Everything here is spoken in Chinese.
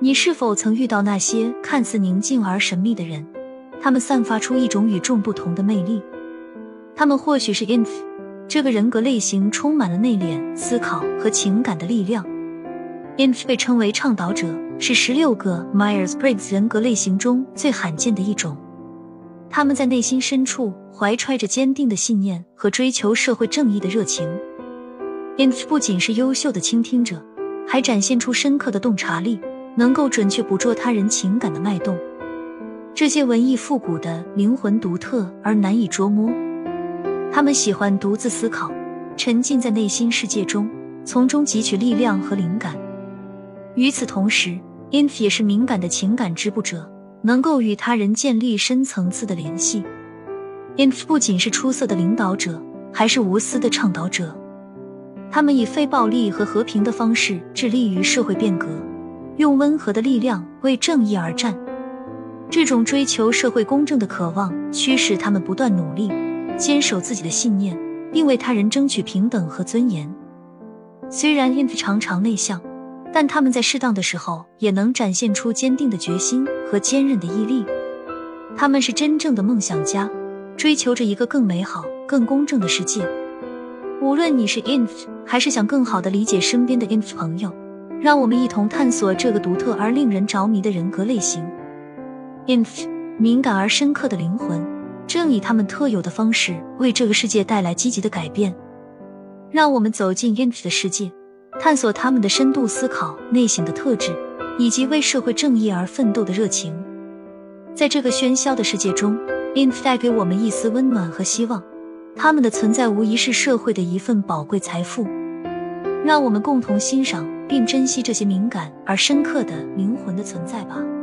你是否曾遇到那些看似宁静而神秘的人？他们散发出一种与众不同的魅力。他们或许是 INF 这个人格类型，充满了内敛、思考和情感的力量。INF 被称为倡导者，是十六个 Myers-Briggs 人格类型中最罕见的一种。他们在内心深处怀揣着坚定的信念和追求社会正义的热情。INF 不仅是优秀的倾听者，还展现出深刻的洞察力，能够准确捕捉他人情感的脉动。这些文艺复古的灵魂独特而难以捉摸。他们喜欢独自思考，沉浸在内心世界中，从中汲取力量和灵感。与此同时，INF 也是敏感的情感织布者。能够与他人建立深层次的联系。INF 不仅是出色的领导者，还是无私的倡导者。他们以非暴力和和平的方式致力于社会变革，用温和的力量为正义而战。这种追求社会公正的渴望驱使他们不断努力，坚守自己的信念，并为他人争取平等和尊严。虽然 INF 常常内向。但他们在适当的时候也能展现出坚定的决心和坚韧的毅力。他们是真正的梦想家，追求着一个更美好、更公正的世界。无论你是 INF 还是想更好的理解身边的 INF 朋友，让我们一同探索这个独特而令人着迷的人格类型。INF 敏感而深刻的灵魂，正以他们特有的方式为这个世界带来积极的改变。让我们走进 INF 的世界。探索他们的深度思考、内省的特质，以及为社会正义而奋斗的热情。在这个喧嚣的世界中，INF 带给我们一丝温暖和希望。他们的存在无疑是社会的一份宝贵财富。让我们共同欣赏并珍惜这些敏感而深刻的灵魂的存在吧。